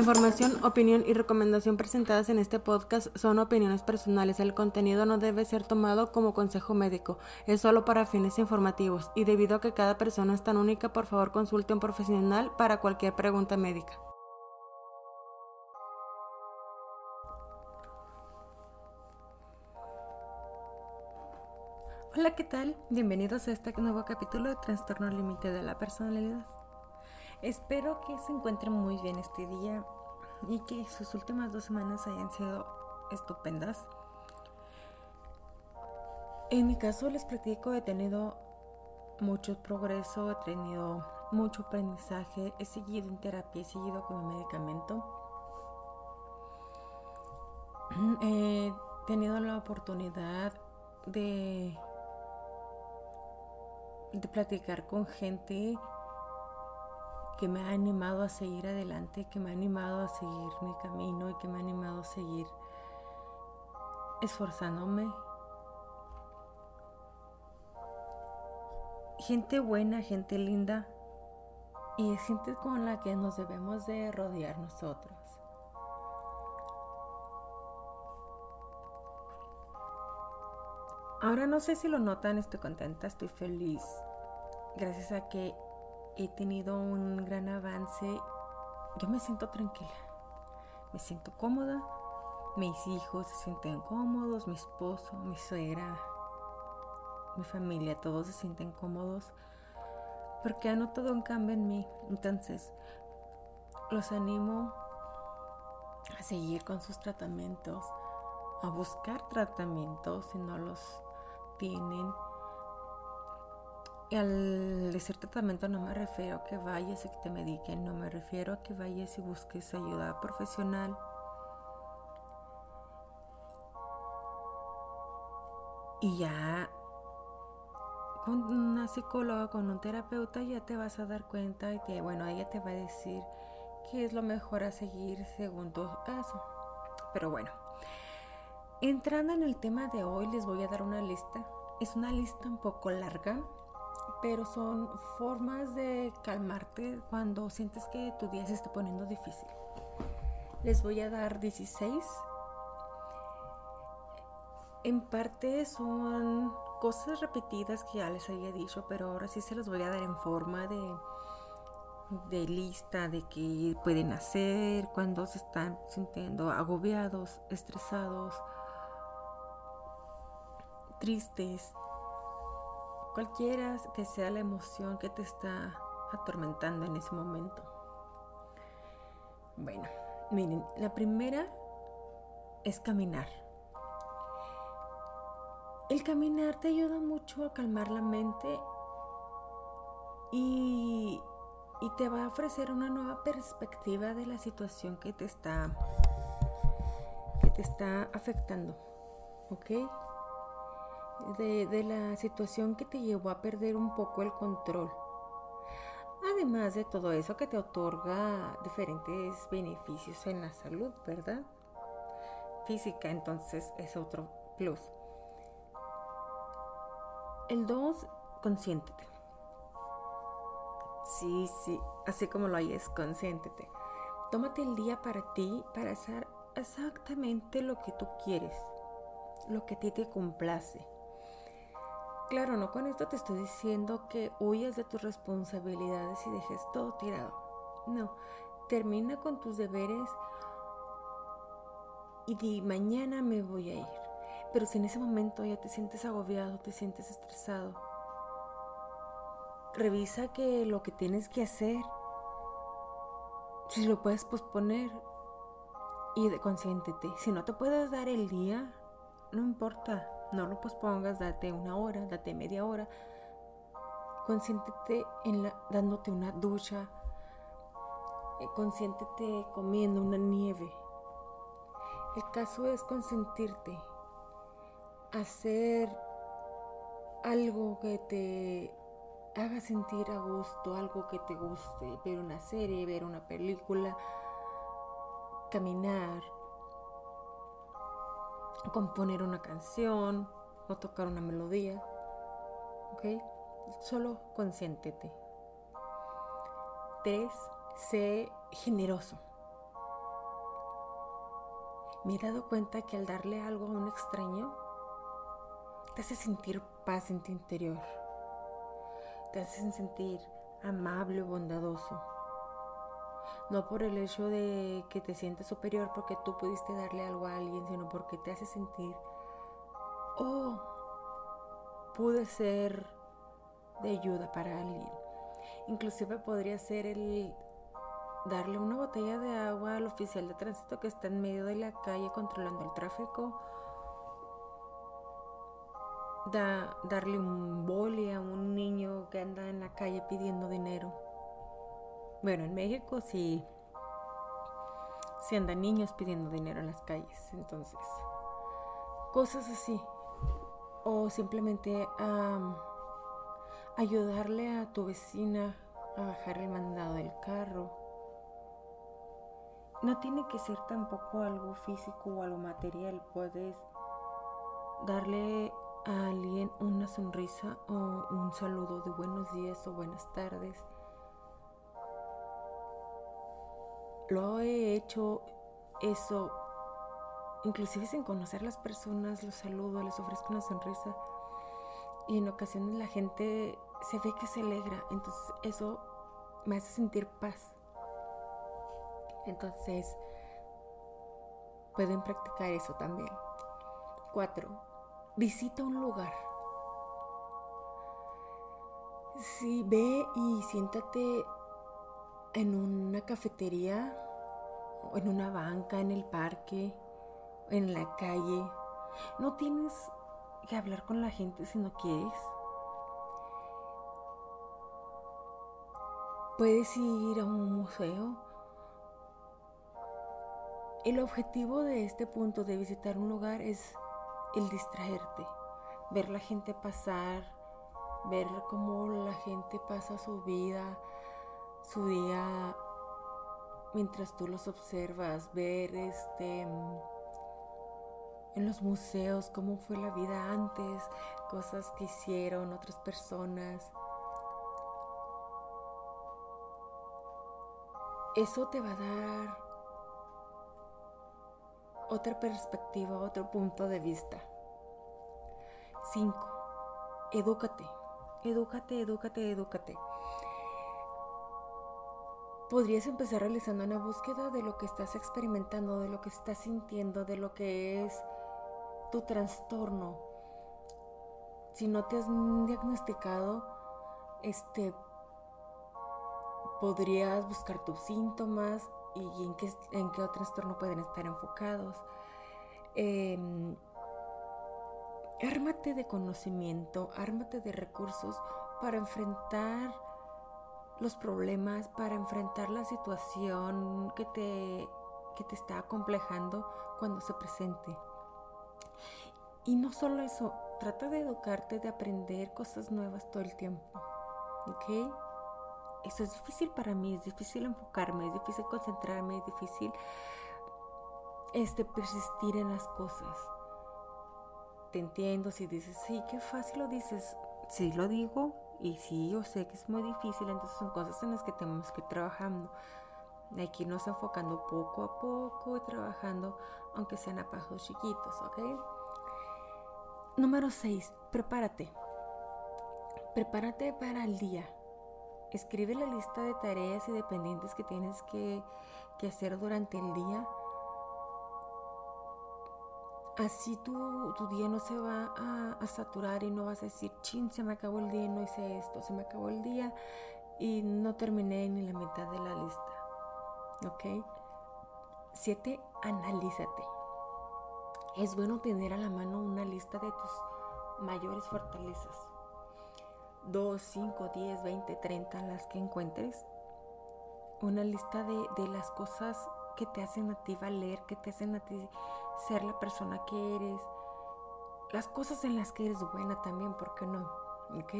Información, opinión y recomendación presentadas en este podcast son opiniones personales. El contenido no debe ser tomado como consejo médico, es solo para fines informativos y debido a que cada persona es tan única, por favor consulte a un profesional para cualquier pregunta médica. Hola, ¿qué tal? Bienvenidos a este nuevo capítulo de Trastorno Límite de la Personalidad. Espero que se encuentren muy bien este día y que sus últimas dos semanas hayan sido estupendas. En mi caso les platico, he tenido mucho progreso, he tenido mucho aprendizaje, he seguido en terapia, he seguido con mi medicamento. He tenido la oportunidad de, de platicar con gente que me ha animado a seguir adelante, que me ha animado a seguir mi camino y que me ha animado a seguir esforzándome. Gente buena, gente linda y es gente con la que nos debemos de rodear nosotros. Ahora no sé si lo notan, estoy contenta, estoy feliz. Gracias a que he tenido un gran avance. Yo me siento tranquila, me siento cómoda, mis hijos se sienten cómodos, mi esposo, mi suegra, mi familia, todos se sienten cómodos porque ha notado un cambio en mí. Entonces, los animo a seguir con sus tratamientos, a buscar tratamientos si no los tienen y al decir tratamiento no me refiero a que vayas y que te mediquen, no me refiero a que vayas y busques ayuda profesional. Y ya con una psicóloga, con un terapeuta, ya te vas a dar cuenta y que, bueno, ella te va a decir qué es lo mejor a seguir según tu caso. Pero bueno, entrando en el tema de hoy, les voy a dar una lista. Es una lista un poco larga, pero son formas de calmarte cuando sientes que tu día se está poniendo difícil. Les voy a dar 16. En parte son cosas repetidas que ya les había dicho, pero ahora sí se los voy a dar en forma de, de lista de qué pueden hacer cuando se están sintiendo agobiados, estresados, tristes cualquiera que sea la emoción que te está atormentando en ese momento. Bueno, miren, la primera es caminar. El caminar te ayuda mucho a calmar la mente y, y te va a ofrecer una nueva perspectiva de la situación que te está que te está afectando. ¿Ok? De, la situación que te llevó a perder un poco el control. Además de todo eso que te otorga diferentes beneficios en la salud, ¿verdad? Física, entonces es otro plus. El 2, consiéntete. Sí, sí, así como lo hayes, consiéntete. Tómate el día para ti, para hacer exactamente lo que tú quieres, lo que a ti te complace. Claro, no con esto te estoy diciendo que huyas de tus responsabilidades y dejes todo tirado. No, termina con tus deberes y di mañana me voy a ir. Pero si en ese momento ya te sientes agobiado, te sientes estresado, revisa que lo que tienes que hacer, si lo puedes posponer y consiéntete. Si no te puedes dar el día, no importa, no lo pospongas, date una hora, date media hora. Consiéntete en dándote una ducha. Eh, consiéntete comiendo una nieve. El caso es consentirte. Hacer algo que te haga sentir a gusto, algo que te guste. Ver una serie, ver una película, caminar, componer una canción o tocar una melodía. ¿Ok? Solo consiéntete. Tres, sé generoso. Me he dado cuenta que al darle algo a un extraño, te hace sentir paz en tu interior. Te hace sentir amable bondadoso. No por el hecho de que te sientes superior porque tú pudiste darle algo a alguien, sino porque te hace sentir, oh, pude ser de ayuda para alguien. Inclusive podría ser el darle una botella de agua al oficial de tránsito que está en medio de la calle controlando el tráfico. darle un boli a un niño que anda en la calle pidiendo dinero. Bueno, en México sí, sí andan niños pidiendo dinero en las calles. Entonces, cosas así. O simplemente ayudarle a tu vecina a bajar el mandado del carro no tiene que ser tampoco algo físico o algo material. Puedes darle a alguien una sonrisa o un saludo de buenos días o buenas tardes. Lo he hecho eso, inclusive sin conocer las personas, los saludo, les ofrezco una sonrisa. Y en ocasiones la gente se ve que se alegra, entonces eso me hace sentir paz. Entonces, pueden practicar eso también. Cuatro, visita un lugar. Si ve y siéntate en una cafetería, o en una banca, en el parque, en la calle. No tienes que hablar con la gente si no quieres. Puedes ir a un museo el objetivo de este punto de visitar un lugar es el distraerte, ver la gente pasar, ver cómo la gente pasa su vida, su día mientras tú los observas, ver este en los museos cómo fue la vida antes, cosas que hicieron otras personas. Eso te va a dar otra perspectiva, otro punto de vista. 5. Edúcate, edúcate, edúcate, edúcate. Podrías empezar realizando una búsqueda de lo que estás experimentando, de lo que estás sintiendo, de lo que es tu trastorno. Si no te has diagnosticado, este podrías buscar tus síntomas, y en qué, en qué trastorno pueden estar enfocados. Em, ármate de conocimiento, ármate de recursos para enfrentar los problemas, para enfrentar la situación que te, que te está acomplejando cuando se presente. Y no solo eso, trata de educarte, de aprender cosas nuevas todo el tiempo. ¿Ok? eso es difícil para mí, es difícil enfocarme, es difícil concentrarme, es difícil este, persistir en las cosas. Te entiendo si dices, sí, qué fácil lo dices. Sí, lo digo y sí, yo sé que es muy difícil, entonces son cosas en las que tenemos que ir trabajando. Hay que irnos enfocando poco a poco y trabajando, aunque sean a pasos chiquitos, ¿ok? Número 6. Prepárate. Prepárate para el día Escribe la lista de tareas y dependientes que tienes que, hacer durante el día. Así tu, tu día no se va a, saturar y no vas a decir, chin, se me acabó el día y no hice esto, se me acabó el día y no terminé ni la mitad de la lista. ¿Ok? Siete, analízate. Es bueno tener a la mano una lista de tus mayores fortalezas 2, 5, 10, 20, 30, las que encuentres. Una lista de, las cosas que te hacen a ti valer, que te hacen a ti ser la persona que eres. Las cosas en las que eres buena también, ¿por qué no? ¿Ok?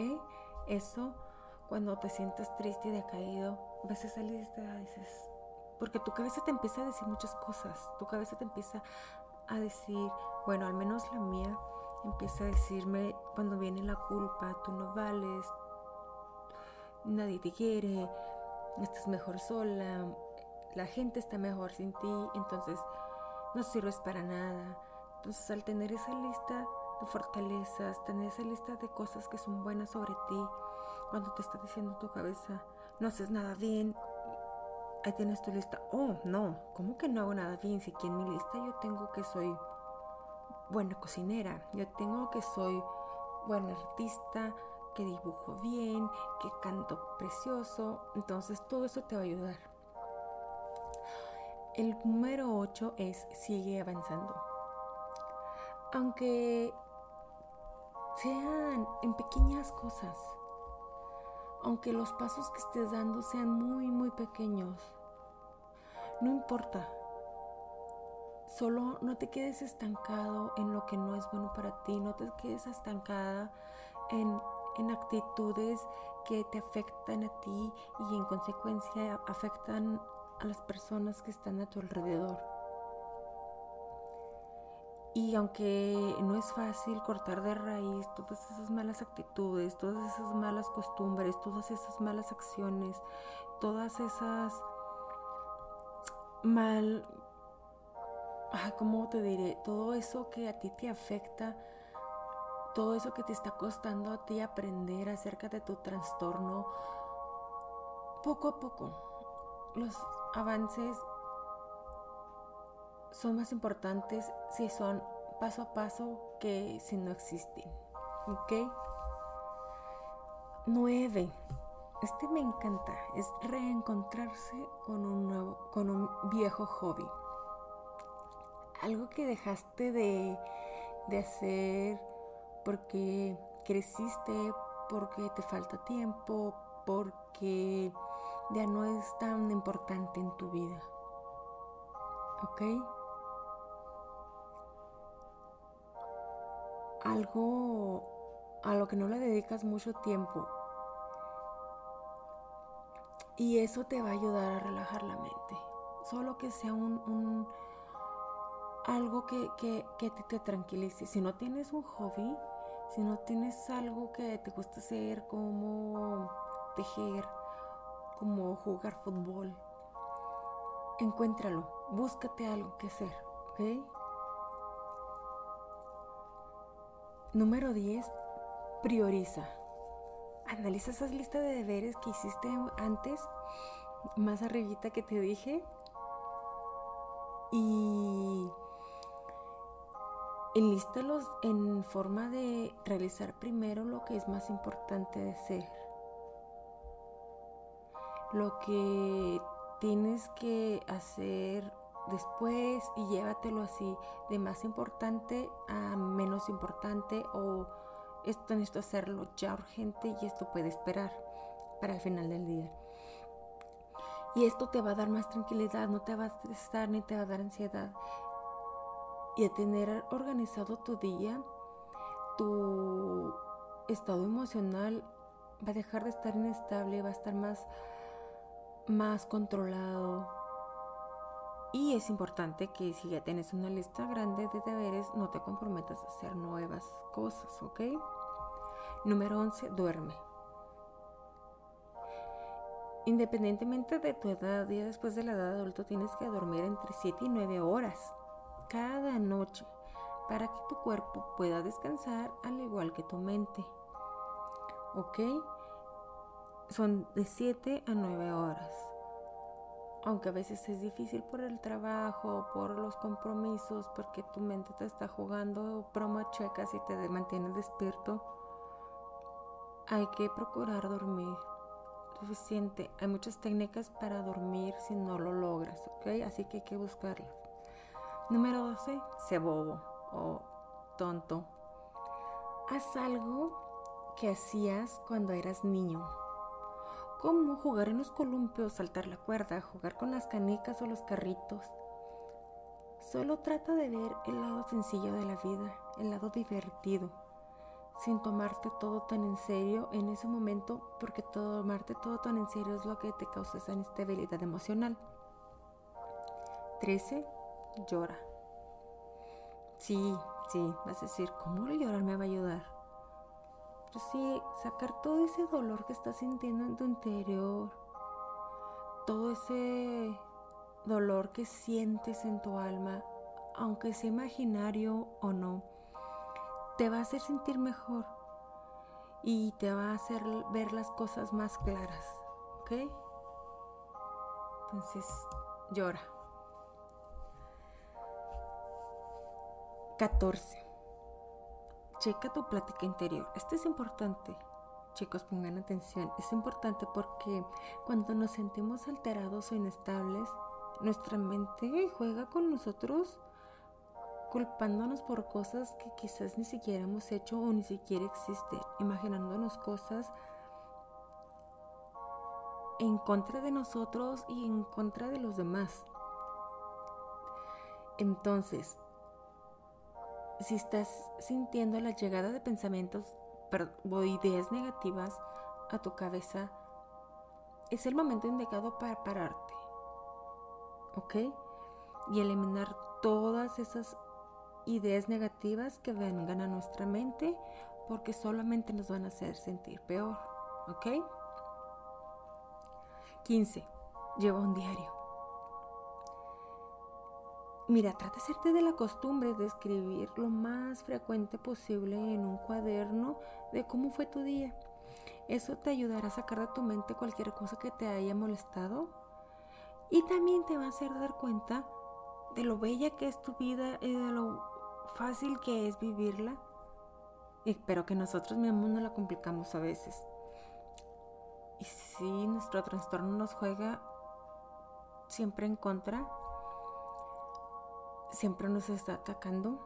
Eso, cuando te sientes triste y decaído, ves esa lista y dices, porque tu cabeza te empieza a decir muchas cosas. Tu cabeza te empieza a decir, bueno, al menos la mía, empieza a decirme cuando viene la culpa, tú no vales, nadie te quiere, estás mejor sola, la gente está mejor sin ti, entonces no sirves para nada. Entonces al tener esa lista de fortalezas, tener esa lista de cosas que son buenas sobre ti, cuando te está diciendo tu cabeza, no haces nada bien, ahí tienes tu lista. Oh, no, ¿cómo que no hago nada bien? Si aquí en mi lista yo tengo que soy buena cocinera, yo tengo que soy buena artista, que dibujo bien, que canto precioso. Entonces todo eso te va a ayudar. El número 8 es sigue avanzando. Aunque sean en pequeñas cosas, aunque los pasos que estés dando sean muy, muy pequeños, no importa. Solo no te quedes estancado en lo que no es bueno para ti, no te quedes estancada en, en actitudes que te afectan a ti y en consecuencia afectan a las personas que están a tu alrededor. Y aunque no es fácil cortar de raíz todas esas malas actitudes, todas esas malas costumbres, todas esas malas acciones, todas esas mal, ¿cómo te diré? Todo eso que a ti te afecta, todo eso que te está costando a ti aprender acerca de tu trastorno, poco a poco los avances son más importantes si son paso a paso que si no existen. ¿Ok? 9. Este me encanta, es reencontrarse con un nuevo, con un viejo hobby. Algo que dejaste de, de hacer porque creciste, porque te falta tiempo, porque ya no es tan importante en tu vida. ¿Ok? algo a lo que no le dedicas mucho tiempo. Y eso te va a ayudar a relajar la mente. Solo que sea un, algo que, que, que te, te, tranquilice. Si no tienes un hobby, si no tienes algo que te gusta hacer como tejer, como jugar fútbol, encuéntralo, búscate algo que hacer, ¿ok? Número 10. Prioriza. Analiza esas listas de deberes que hiciste antes, más arribita que te dije. Y enlístalos en forma de realizar primero lo que es más importante de ser. Lo que tienes que hacer después y llévatelo así de más importante a menos importante o esto necesito hacerlo ya urgente y esto puede esperar para el final del día. Y esto te va a dar más tranquilidad, no te va a estresar ni te va a dar ansiedad. Y a tener organizado tu día, tu estado emocional va a dejar de estar inestable, va a estar más, más controlado, y es importante que si ya tienes una lista grande de deberes, no te comprometas a hacer nuevas cosas, ¿ok? Número 11, duerme. Independientemente de tu edad, ya después de la edad adulta, tienes que dormir entre 7 y 9 horas cada noche para que tu cuerpo pueda descansar al igual que tu mente. ¿Ok? Son de 7 a 9 horas aunque a veces es difícil por el trabajo, por los compromisos, porque tu mente te está jugando broma checas y te mantienes despierto, hay que procurar dormir suficiente. Hay muchas técnicas para dormir si no lo logras, ¿ok? Así que hay que buscarlas. Número 12, sé bobo o tonto. Haz algo que hacías cuando eras niño como jugar en los columpios, saltar la cuerda, jugar con las canicas o los carritos. Solo trata de ver el lado sencillo de la vida, el lado divertido, sin tomarte todo tan en serio en ese momento, porque tomarte todo tan en serio es lo que te causa esa inestabilidad emocional. 13. Llora. Sí, sí, vas a decir, ¿cómo llorar me va a ayudar? Pues sí, sacar todo ese dolor que estás sintiendo en tu interior, todo ese dolor que sientes en tu alma aunque sea imaginario o no, te va a hacer sentir mejor y te va a hacer ver las cosas más claras, ¿ok? Entonces, llora. 14. Checa tu plática interior. Esto es importante. Chicos, pongan atención. Es importante porque cuando nos sentimos alterados o inestables, nuestra mente juega con nosotros culpándonos por cosas que quizás ni siquiera hemos hecho o ni siquiera existen, imaginándonos cosas en contra de nosotros y en contra de los demás. Entonces, si estás sintiendo la llegada de pensamientos o ideas negativas a tu cabeza, es el momento indicado para pararte. ¿Ok? Y eliminar todas esas ideas negativas que vengan a nuestra mente porque solamente nos van a hacer sentir peor. ¿Ok? 15. Lleva un diario. Mira, trata de hacerte de la costumbre de escribir lo más frecuente posible en un cuaderno de cómo fue tu día. Eso te ayudará a sacar de tu mente cualquier cosa que te haya molestado y también te va a hacer dar cuenta de lo bella que es tu vida y de lo fácil que es vivirla. pero que nosotros mismos no la complicamos a veces. Y si nuestro trastorno nos juega siempre en contra, siempre nos está atacando.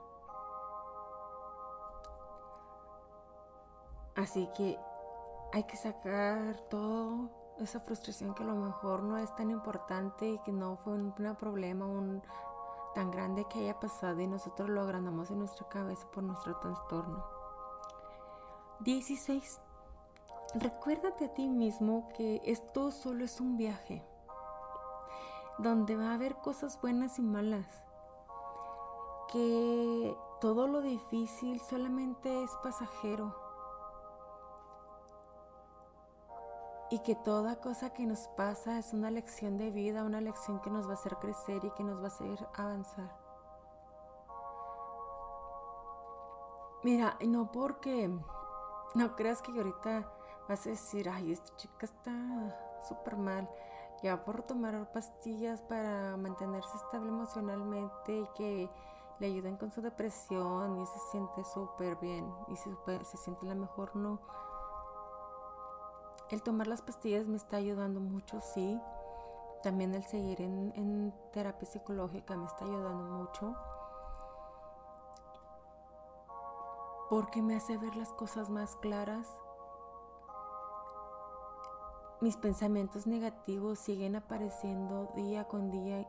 Así que hay que sacar toda esa frustración que a lo mejor no es tan importante y que no fue un, problema tan grande que haya pasado y nosotros lo agrandamos en nuestra cabeza por nuestro trastorno. 16. Recuérdate a ti mismo que esto solo es un viaje, donde va a haber cosas buenas y malas que todo lo difícil solamente es pasajero y que toda cosa que nos pasa es una lección de vida, una lección que nos va a hacer crecer y que nos va a hacer avanzar. Mira, no porque no creas que ahorita vas a decir, ay, esta chica está súper mal, ya por tomar pastillas para mantenerse estable emocionalmente y que le ayuden con su depresión y se siente súper bien y se, se siente la mejor, no. El tomar las pastillas me está ayudando mucho, sí. También el seguir en terapia psicológica me está ayudando mucho. Porque me hace ver las cosas más claras. Mis pensamientos negativos siguen apareciendo día con día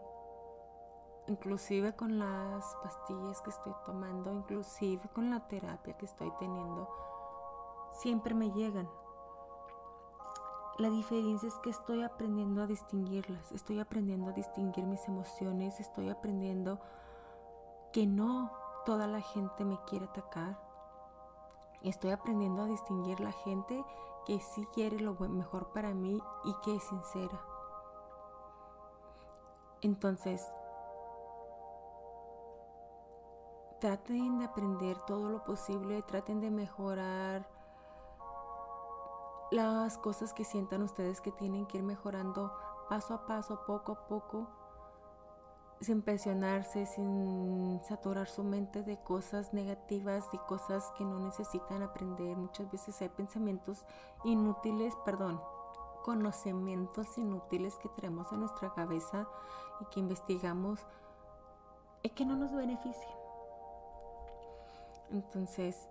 inclusive con las pastillas que estoy tomando, inclusive con la terapia que estoy teniendo, siempre me llegan. La diferencia es que estoy aprendiendo a distinguirlas, estoy aprendiendo a distinguir mis emociones, estoy aprendiendo que no toda la gente me quiere atacar. Estoy aprendiendo a distinguir la gente que sí quiere lo mejor para mí y que es sincera. Entonces, traten de aprender todo lo posible, traten de mejorar las cosas que sientan ustedes que tienen que ir mejorando paso a paso, poco a poco, sin presionarse, sin saturar su mente de cosas negativas y cosas que no necesitan aprender. Muchas veces hay pensamientos inútiles, perdón, conocimientos inútiles que tenemos en nuestra cabeza y que investigamos y que no nos benefician. Entonces,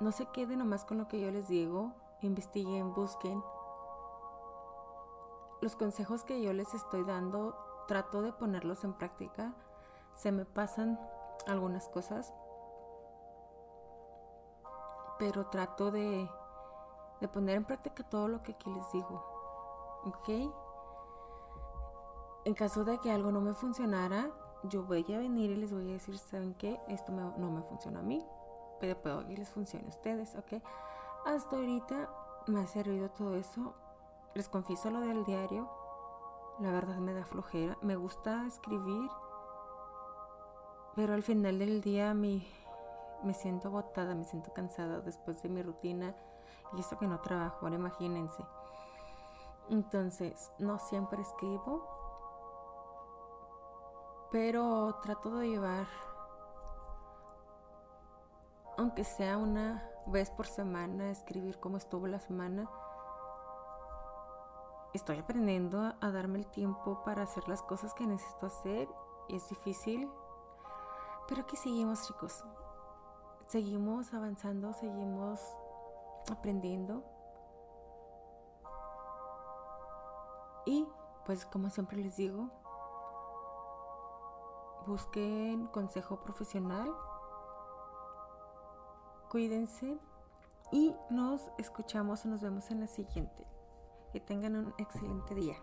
no se queden nomás con lo que yo les digo, investiguen, busquen. Los consejos que yo les estoy dando, trato de ponerlos en práctica. Se me pasan algunas cosas, pero trato de, de poner en práctica todo lo que aquí les digo. ¿Ok? En caso de que algo no me funcionara, yo voy a venir y les voy a decir, ¿saben qué? Esto no me funciona a mí, pero puedo que les funcione a ustedes, ¿ok? Hasta ahorita me ha servido todo eso. Les confieso lo del diario. La verdad me da flojera. Me gusta escribir, Pero al final del día me, me siento agotada, me siento cansada después de mi rutina y esto que no trabajo, ahora imagínense. Entonces, no siempre escribo, pero trato de llevar, aunque sea una vez por semana, escribir cómo estuvo la semana. Estoy aprendiendo a darme el tiempo para hacer las cosas que necesito hacer es difícil, pero aquí seguimos chicos. Seguimos avanzando, seguimos aprendiendo. Y pues como siempre les digo, busquen consejo profesional, cuídense y nos escuchamos nos vemos en la siguiente. Que tengan un excelente día.